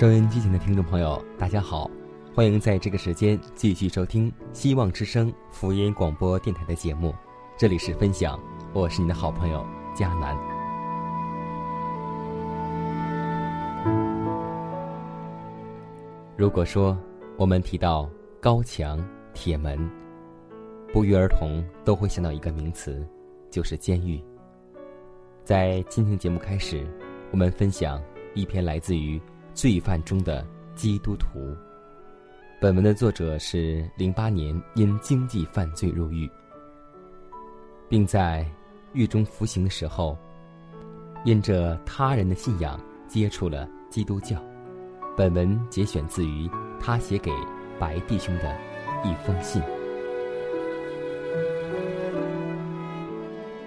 收音机前的听众朋友，大家好，欢迎在这个时间继续收听希望之声福音广播电台的节目，这里是分享，我是你的好朋友佳楠。如果说我们提到高墙、铁门，不约而同都会想到一个名词，就是监狱。在今天节目开始，我们分享一篇来自于。罪犯中的基督徒。本文的作者是零八年因经济犯罪入狱，并在狱中服刑的时候，因着他人的信仰接触了基督教。本文节选自于他写给白弟兄的一封信。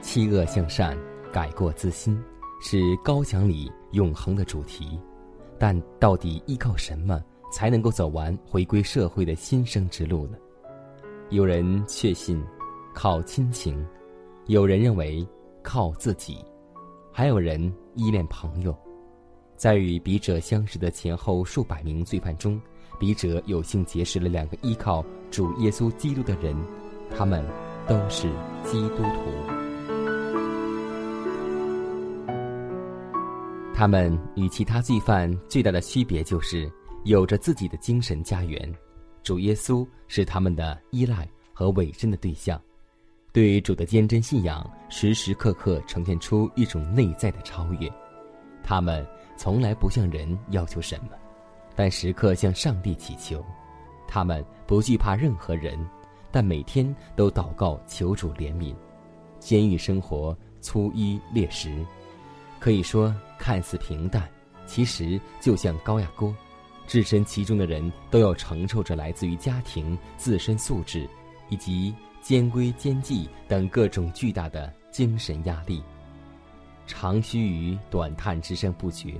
弃恶向善，改过自新，是高墙里永恒的主题。但到底依靠什么才能够走完回归社会的新生之路呢？有人确信靠亲情，有人认为靠自己，还有人依恋朋友。在与笔者相识的前后数百名罪犯中，笔者有幸结识了两个依靠主耶稣基督的人，他们都是基督徒。他们与其他罪犯最大的区别就是有着自己的精神家园，主耶稣是他们的依赖和委身的对象，对于主的坚贞信仰时时刻刻呈现出一种内在的超越。他们从来不向人要求什么，但时刻向上帝祈求。他们不惧怕任何人，但每天都祷告求主怜悯。监狱生活粗衣劣食。可以说看似平淡，其实就像高压锅，置身其中的人都要承受着来自于家庭、自身素质以及监规监纪等各种巨大的精神压力。长须臾短叹之声不绝，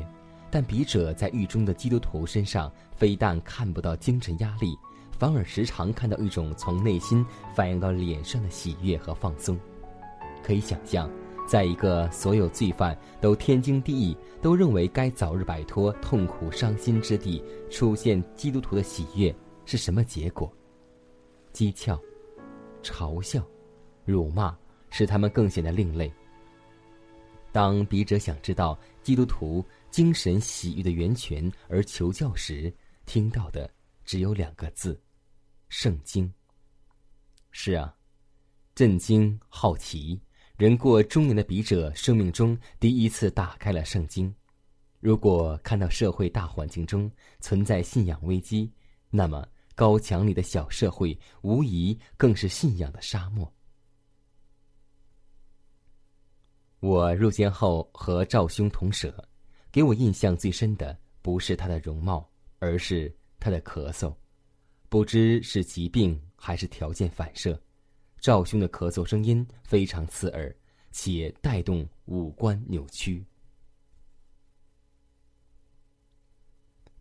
但笔者在狱中的基督徒身上，非但看不到精神压力，反而时常看到一种从内心反映到脸上的喜悦和放松。可以想象。在一个所有罪犯都天经地义、都认为该早日摆脱痛苦伤心之地，出现基督徒的喜悦是什么结果？讥诮、嘲笑、辱骂，使他们更显得另类。当笔者想知道基督徒精神喜悦的源泉而求教时，听到的只有两个字：圣经。是啊，震惊、好奇。人过中年的笔者，生命中第一次打开了圣经。如果看到社会大环境中存在信仰危机，那么高墙里的小社会无疑更是信仰的沙漠。我入监后和赵兄同舍，给我印象最深的不是他的容貌，而是他的咳嗽，不知是疾病还是条件反射。赵兄的咳嗽声音非常刺耳，且带动五官扭曲。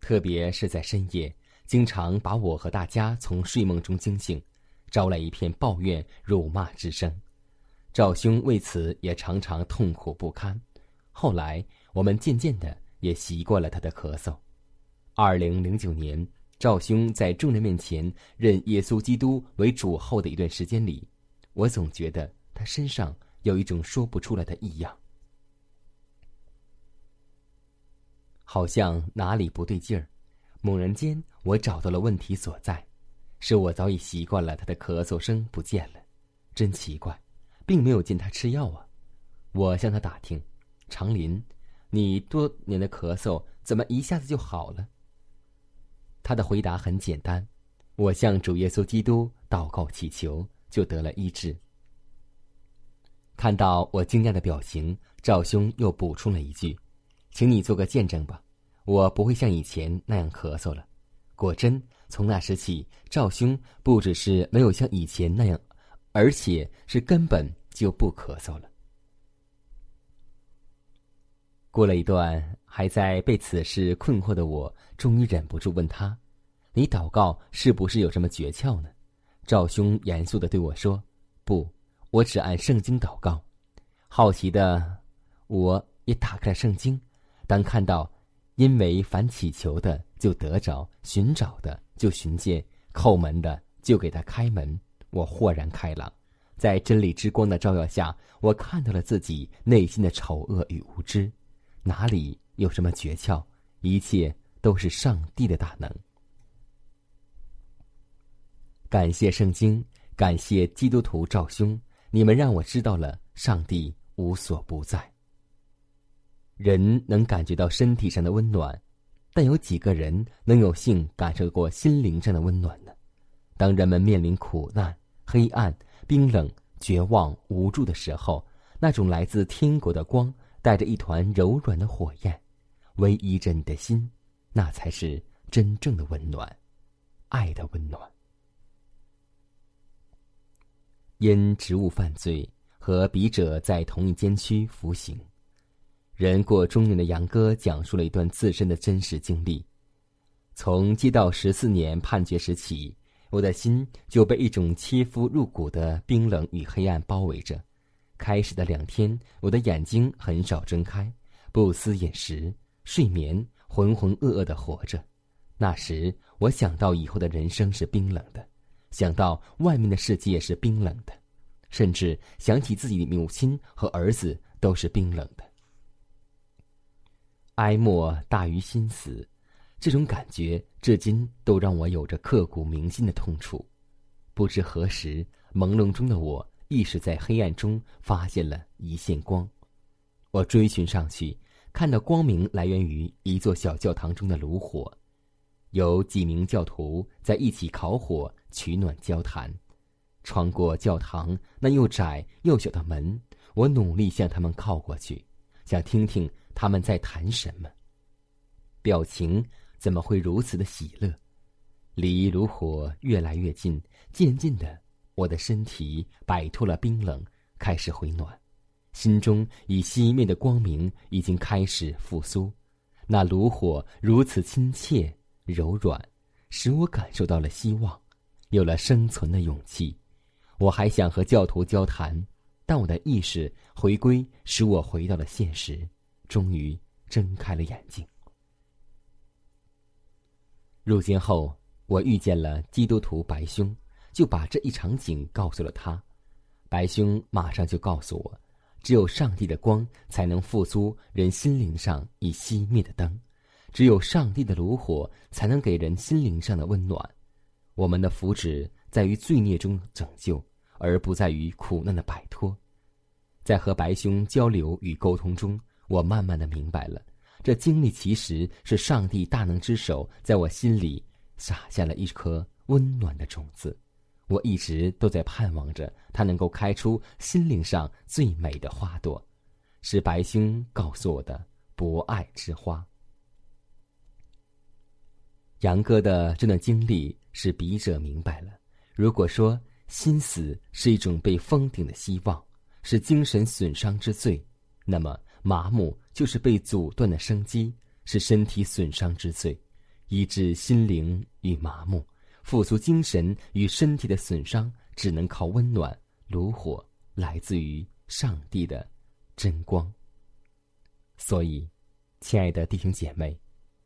特别是在深夜，经常把我和大家从睡梦中惊醒，招来一片抱怨、辱骂之声。赵兄为此也常常痛苦不堪，后来我们渐渐的也习惯了他的咳嗽。二零零九年，赵兄在众人面前认耶稣基督为主后的一段时间里，我总觉得他身上有一种说不出来的异样，好像哪里不对劲儿。猛然间，我找到了问题所在，是我早已习惯了他的咳嗽声不见了，真奇怪，并没有见他吃药啊。我向他打听：“长林，你多年的咳嗽怎么一下子就好了？”他的回答很简单：“我向主耶稣基督祷告祈求，就得了医治。”看到我惊讶的表情，赵兄又补充了一句：“请你做个见证吧。”我不会像以前那样咳嗽了。果真，从那时起，赵兄不只是没有像以前那样，而且是根本就不咳嗽了。过了一段，还在被此事困惑的我，终于忍不住问他：“你祷告是不是有什么诀窍呢？”赵兄严肃的对我说：“不，我只按圣经祷告。”好奇的我也打开了圣经，当看到。因为凡祈求的就得着，寻找的就寻见，叩门的就给他开门。我豁然开朗，在真理之光的照耀下，我看到了自己内心的丑恶与无知。哪里有什么诀窍？一切都是上帝的大能。感谢圣经，感谢基督徒赵兄，你们让我知道了上帝无所不在。人能感觉到身体上的温暖，但有几个人能有幸感受过心灵上的温暖呢？当人们面临苦难、黑暗、冰冷、绝望、无助的时候，那种来自天国的光，带着一团柔软的火焰，唯依着你的心，那才是真正的温暖，爱的温暖。因职务犯罪和笔者在同一监区服刑。人过中年的杨哥讲述了一段自身的真实经历。从接到十四年判决时起，我的心就被一种切肤入骨的冰冷与黑暗包围着。开始的两天，我的眼睛很少睁开，不思饮食，睡眠浑浑噩噩的活着。那时，我想到以后的人生是冰冷的，想到外面的世界是冰冷的，甚至想起自己的母亲和儿子都是冰冷的。哀莫大于心死，这种感觉至今都让我有着刻骨铭心的痛楚。不知何时，朦胧中的我意识在黑暗中发现了一线光。我追寻上去，看到光明来源于一座小教堂中的炉火，有几名教徒在一起烤火取暖交谈。穿过教堂那又窄又小的门，我努力向他们靠过去，想听听。他们在谈什么？表情怎么会如此的喜乐？离炉火越来越近，渐渐的，我的身体摆脱了冰冷，开始回暖，心中已熄灭的光明已经开始复苏。那炉火如此亲切柔软，使我感受到了希望，有了生存的勇气。我还想和教徒交谈，但我的意识回归，使我回到了现实。终于睁开了眼睛。入监后，我遇见了基督徒白兄，就把这一场景告诉了他。白兄马上就告诉我，只有上帝的光才能复苏人心灵上已熄灭的灯，只有上帝的炉火才能给人心灵上的温暖。我们的福祉在于罪孽中拯救，而不在于苦难的摆脱。在和白兄交流与沟通中。我慢慢的明白了，这经历其实是上帝大能之手在我心里撒下了一颗温暖的种子。我一直都在盼望着它能够开出心灵上最美的花朵，是白兄告诉我的博爱之花。杨哥的这段经历使笔者明白了：如果说心死是一种被封顶的希望，是精神损伤之罪，那么。麻木就是被阻断的生机，是身体损伤之罪；医治心灵与麻木，复苏精神与身体的损伤，只能靠温暖炉火，来自于上帝的真光。所以，亲爱的弟兄姐妹，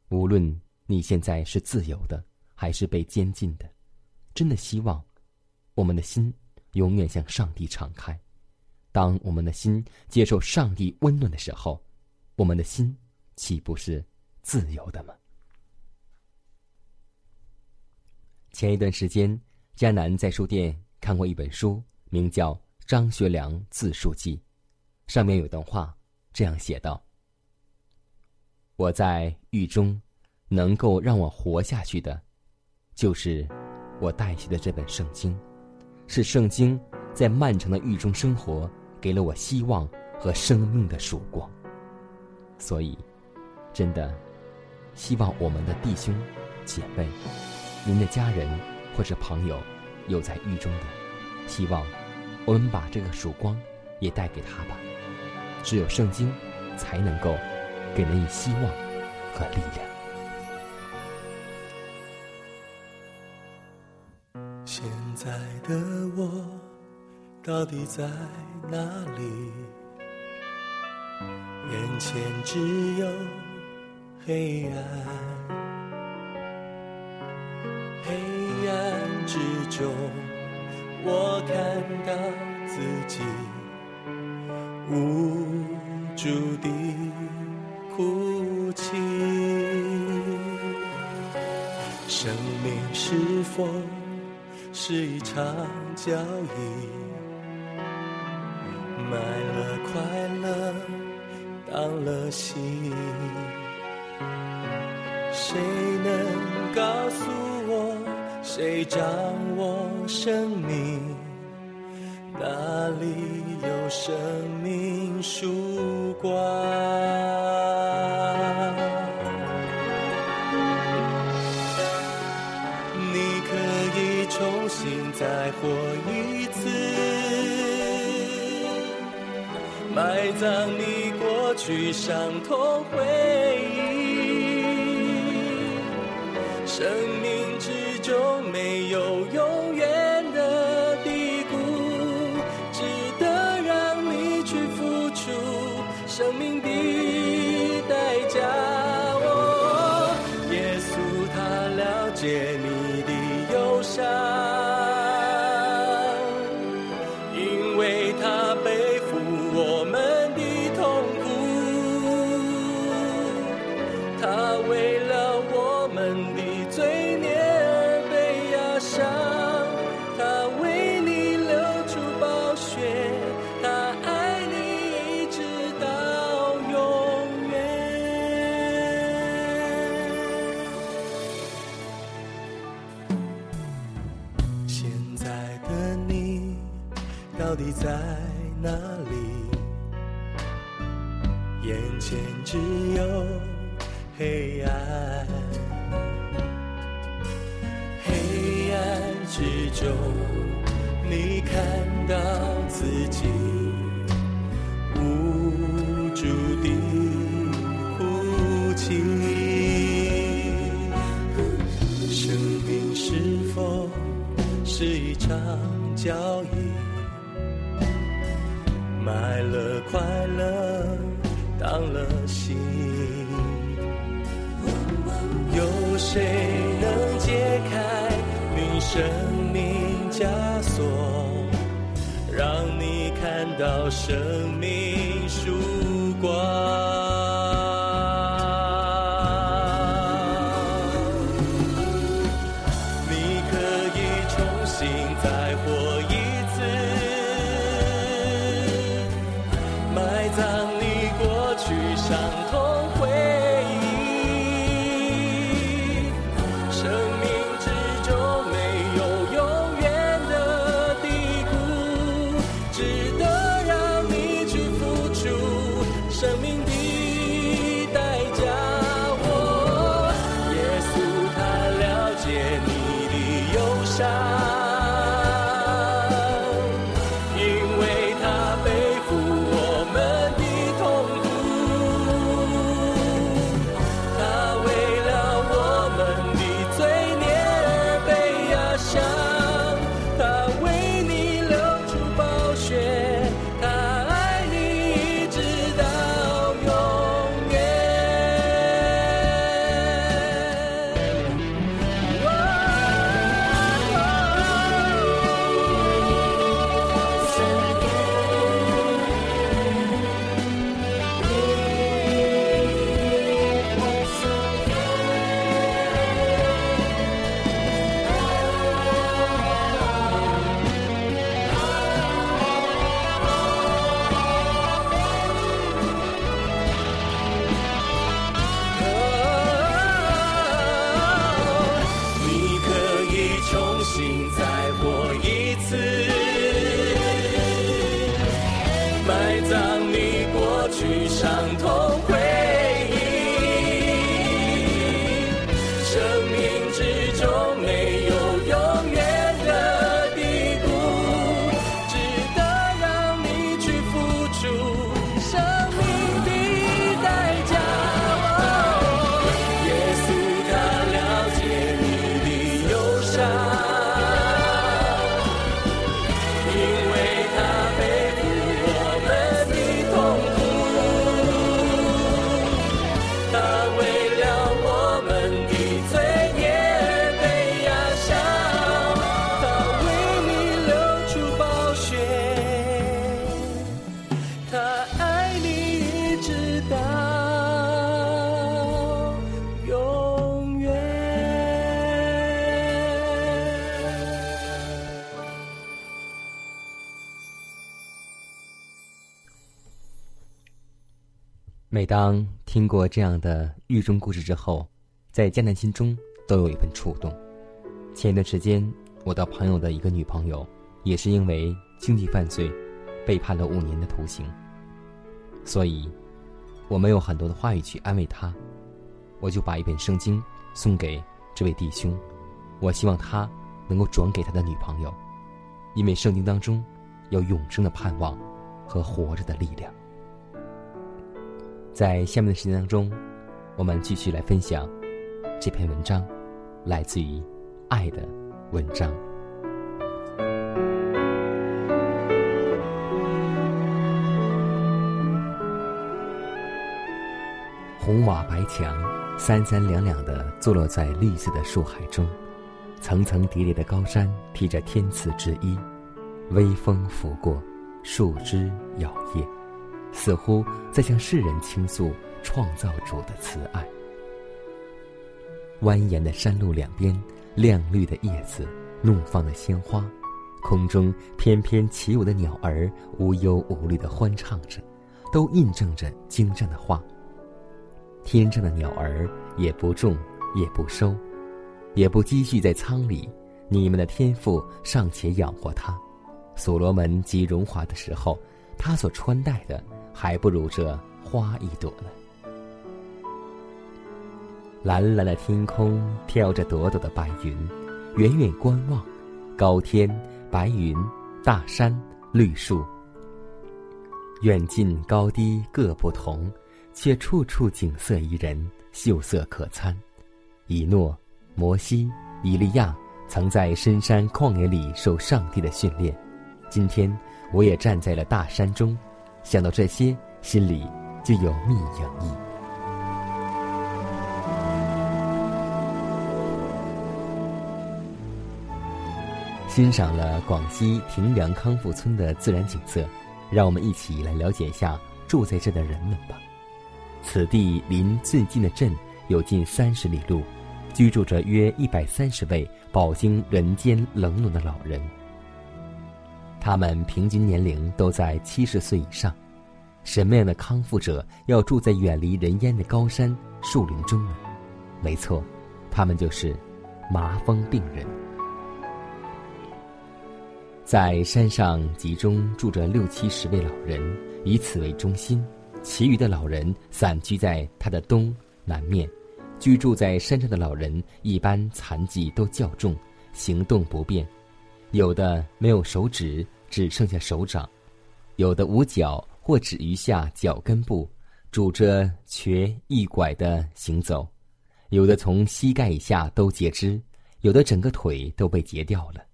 无论你现在是自由的，还是被监禁的，真的希望我们的心永远向上帝敞开。当我们的心接受上帝温暖的时候，我们的心岂不是自由的吗？前一段时间，迦南在书店看过一本书，名叫《张学良自述记》，上面有段话这样写道：“我在狱中，能够让我活下去的，就是我带去的这本圣经，是圣经在漫长的狱中生活，给了我希望和生命的曙光。所以，真的，希望我们的弟兄姐妹。”您的家人或者朋友有在狱中的，希望我们把这个曙光也带给他吧。只有圣经才能够给人以希望和力量。到底在哪里？眼前只有黑暗。黑暗之中，我看到自己无助地哭泣。生命是否是一场交易？买了快乐，当了心，谁能告诉我？谁掌握生命？哪里有生命曙光？你可以重新再活一葬你过去伤痛回忆，自己无助地哭泣。生命是否是一场交易？买了快乐，当了心，生命曙当听过这样的狱中故事之后，在艰难心中都有一份触动。前一段时间，我的朋友的一个女朋友，也是因为经济犯罪，被判了五年的徒刑。所以，我没有很多的话语去安慰她，我就把一本圣经送给这位弟兄，我希望他能够转给他的女朋友，因为圣经当中有永生的盼望和活着的力量。在下面的时间当中，我们继续来分享这篇文章，来自于爱的文章。红瓦白墙，三三两两的坐落在绿色的树海中，层层叠叠的高山披着天赐之衣，微风拂过，树枝摇曳。似乎在向世人倾诉创造主的慈爱。蜿蜒的山路两边，亮绿的叶子，怒放的鲜花，空中翩翩起舞的鸟儿，无忧无虑的欢唱着，都印证着精湛的话。天上的鸟儿也不种，也不收，也不积蓄在仓里，你们的天赋尚且养活它。所罗门极荣华的时候，他所穿戴的。还不如这花一朵呢。蓝蓝的天空飘着朵朵的白云，远远观望，高天、白云、大山、绿树，远近高低各不同，却处处景色宜人，秀色可餐。以诺、摩西、以利亚曾在深山旷野里受上帝的训练，今天我也站在了大山中。想到这些，心里就有蜜盈溢。欣赏了广西亭梁康复村的自然景色，让我们一起来了解一下住在这的人们吧。此地离最近的镇有近三十里路，居住着约一百三十位饱经人间冷暖的老人。他们平均年龄都在七十岁以上。什么样的康复者要住在远离人烟的高山树林中呢？没错，他们就是麻风病人。在山上集中住着六七十位老人，以此为中心，其余的老人散居在它的东南面。居住在山上的老人一般残疾都较重，行动不便，有的没有手指，只剩下手掌；有的无脚。或只余下脚跟部，拄着瘸一拐的行走，有的从膝盖以下都截肢，有的整个腿都被截掉了。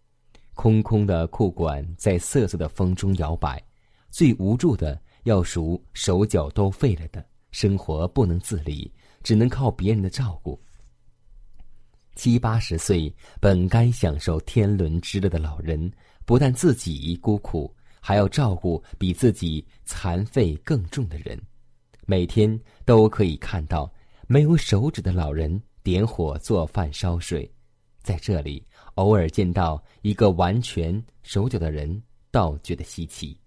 空空的裤管在瑟瑟的风中摇摆，最无助的要数手脚都废了的，生活不能自理，只能靠别人的照顾。七八十岁本该享受天伦之乐的老人，不但自己孤苦。还要照顾比自己残废更重的人，每天都可以看到没有手指的老人点火做饭烧水，在这里偶尔见到一个完全手脚的人，倒觉得稀奇。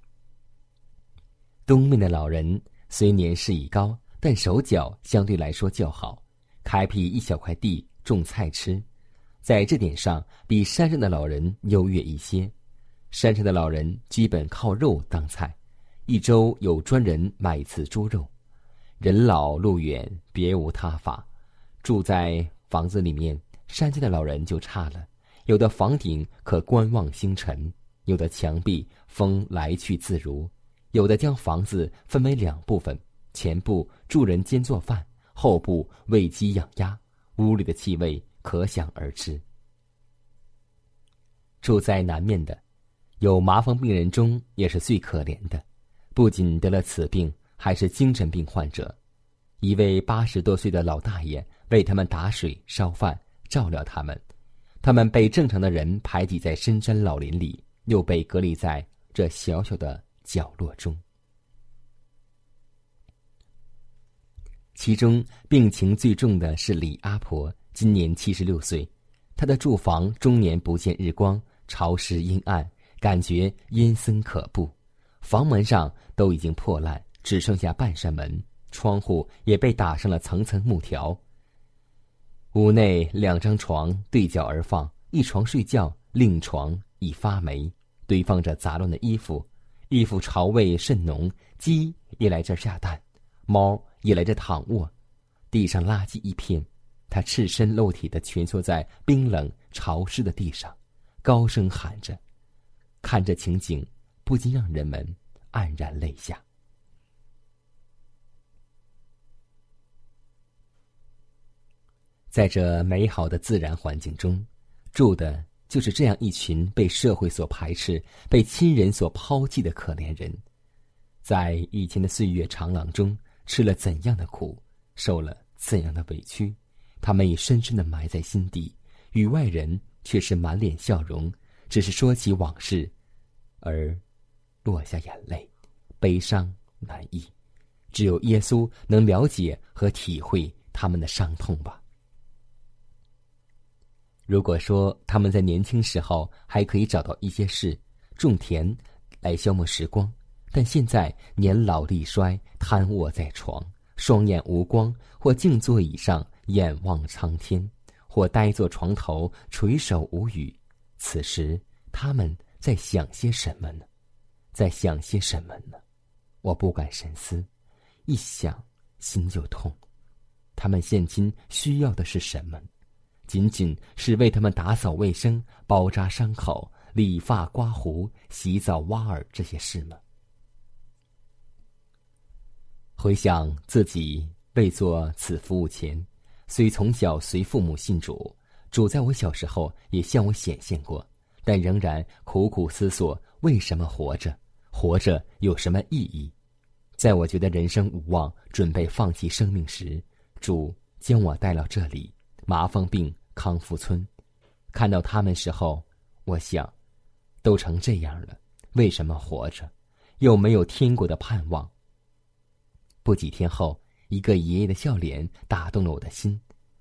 东面的老人虽年事已高，但手脚相对来说较好，开辟一小块地种菜吃，在这点上比山上的老人优越一些。山上的老人基本靠肉当菜，一周有专人买一次猪肉。人老路远，别无他法，住在房子里面。山间的老人就差了，有的房顶可观望星辰，有的墙壁风来去自如，有的将房子分为两部分，前部住人间做饭，后部喂鸡养鸭，屋里的气味可想而知。住在南面的，有麻风病人中也是最可怜的，不仅得了此病，还是精神病患者。一位八十多岁的老大爷为他们打水烧饭。照料他们，他们被正常的人排挤在深山老林里，又被隔离在这小小的角落中。其中病情最重的是李阿婆，今年七十六岁，她的住房终年不见日光，潮湿阴暗，感觉阴森可怖。房门上都已经破烂，只剩下半扇门，窗户也被打上了层层木条。屋内两张床对角而放，一床睡觉，另床已发霉，堆放着杂乱的衣服，衣服潮味甚浓。鸡也来这儿下蛋，猫也来这躺卧，地上垃圾一片，它赤身露体的蜷缩在冰冷潮湿的地上，高声喊着，看这情景，不禁让人们黯然泪下。在这美好的自然环境中，住的就是这样一群被社会所排斥、被亲人所抛弃的可怜人，在以前的岁月长廊中吃了怎样的苦，受了怎样的委屈，他们已深深的埋在心底，与外人却是满脸笑容，只是说起往事，而落下眼泪，悲伤难抑。只有耶稣能了解和体会他们的伤痛吧。如果说他们在年轻时候还可以找到一些事，种田，来消磨时光，但现在年老力衰，瘫卧在床，双眼无光，或静坐椅上眼望苍天，或呆坐床头垂首无语。此时他们在想些什么呢？在想些什么呢？我不敢深思，一想心就痛。他们现今需要的是什么？仅仅是为他们打扫卫生、包扎伤口、理发、刮胡、洗澡、挖耳这些事吗？回想自己未做此服务前，虽从小随父母信主，主在我小时候也向我显现过，但仍然苦苦思索为什么活着，活着有什么意义？在我觉得人生无望、准备放弃生命时，主将我带到这里。麻风病康复村，看到他们时候，我想，都成这样了，为什么活着？又没有天国的盼望。不几天后，一个爷爷的笑脸打动了我的心。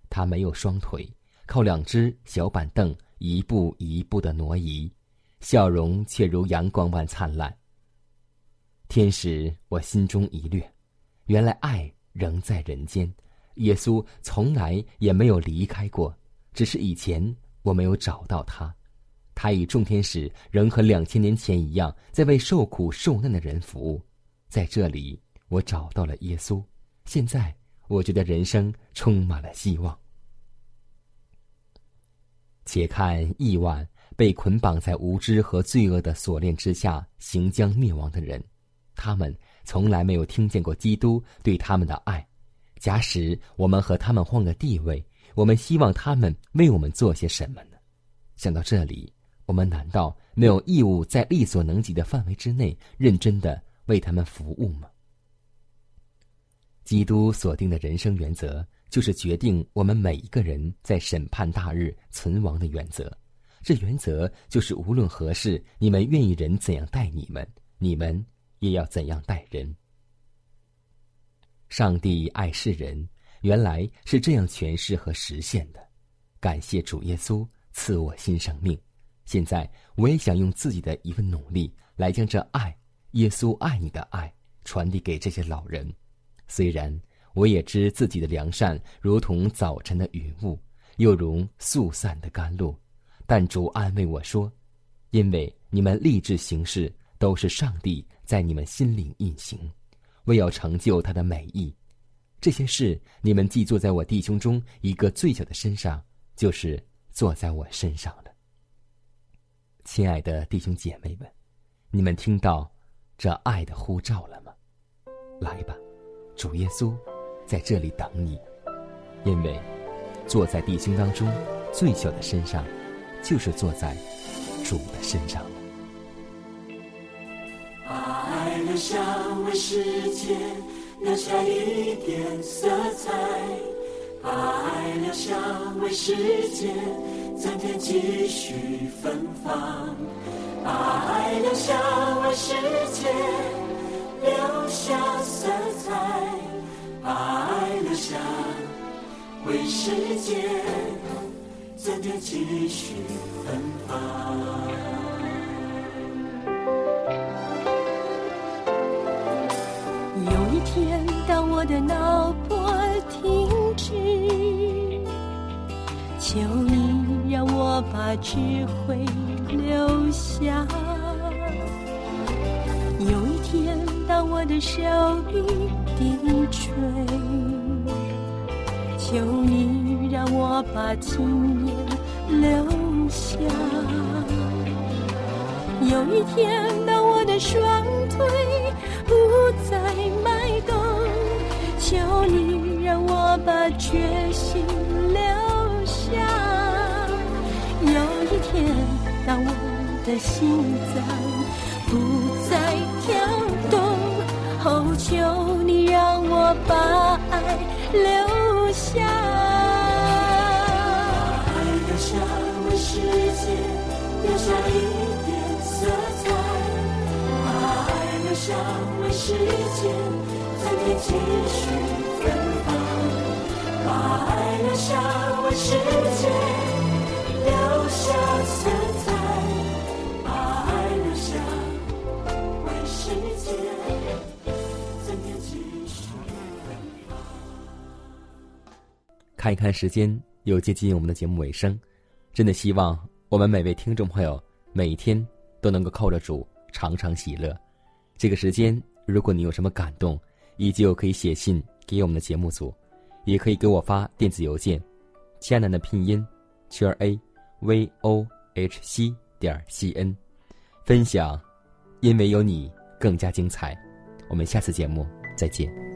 他没有双腿，靠两只小板凳一步一步的挪移，笑容却如阳光般灿烂。天使，我心中一掠，原来爱仍在人间。耶稣从来也没有离开过，只是以前我没有找到他。他与众天使仍和两千年前一样，在为受苦受难的人服务。在这里，我找到了耶稣。现在，我觉得人生充满了希望。且看亿万被捆绑在无知和罪恶的锁链之下，行将灭亡的人，他们从来没有听见过基督对他们的爱。假使我们和他们换个地位，我们希望他们为我们做些什么呢？想到这里，我们难道没有义务在力所能及的范围之内，认真的为他们服务吗？基督所定的人生原则，就是决定我们每一个人在审判大日存亡的原则。这原则就是：无论何事，你们愿意人怎样待你们，你们也要怎样待人。上帝爱世人，原来是这样诠释和实现的。感谢主耶稣赐我新生命。现在我也想用自己的一份努力，来将这爱——耶稣爱你的爱——传递给这些老人。虽然我也知自己的良善如同早晨的云雾，又如速散的甘露，但主安慰我说：“因为你们立志行事，都是上帝在你们心灵运行，为要成就他的美意。这些事，你们既坐在我弟兄中一个最小的身上，就是坐在我身上了。亲爱的弟兄姐妹们，你们听到这爱的呼召了吗？来吧，主耶稣在这里等你，因为坐在弟兄当中最小的身上，就是坐在主的身上。了。爱留下为世界留下一点色彩，把爱留下为世界增添几许芬芳，把爱留下为世界留下色彩，爱留下为世界增添继续芬芳。有一天，当我的脑波停止，求你让我把智慧留下。有一天，当我的手臂低垂，求你让我把经验留下。有一天，当我的双腿不再迈动，求你让我把决心留下。有一天，当我的心脏不再跳动，哦，求把爱留下。把爱留下为世界留下一点色彩，把爱留下为世界增添继续芬芳，把爱留下为世界留下色彩，看一看时间，又接近我们的节目尾声，真的希望我们每位听众朋友每天都能够靠着主常常喜乐。这个时间，如果你有什么感动，依旧可以写信给我们的节目组，也可以给我发电子邮件，艰难的拼音圈 a v o h c 点 c n，分享，因为有你更加精彩。我们下次节目再见。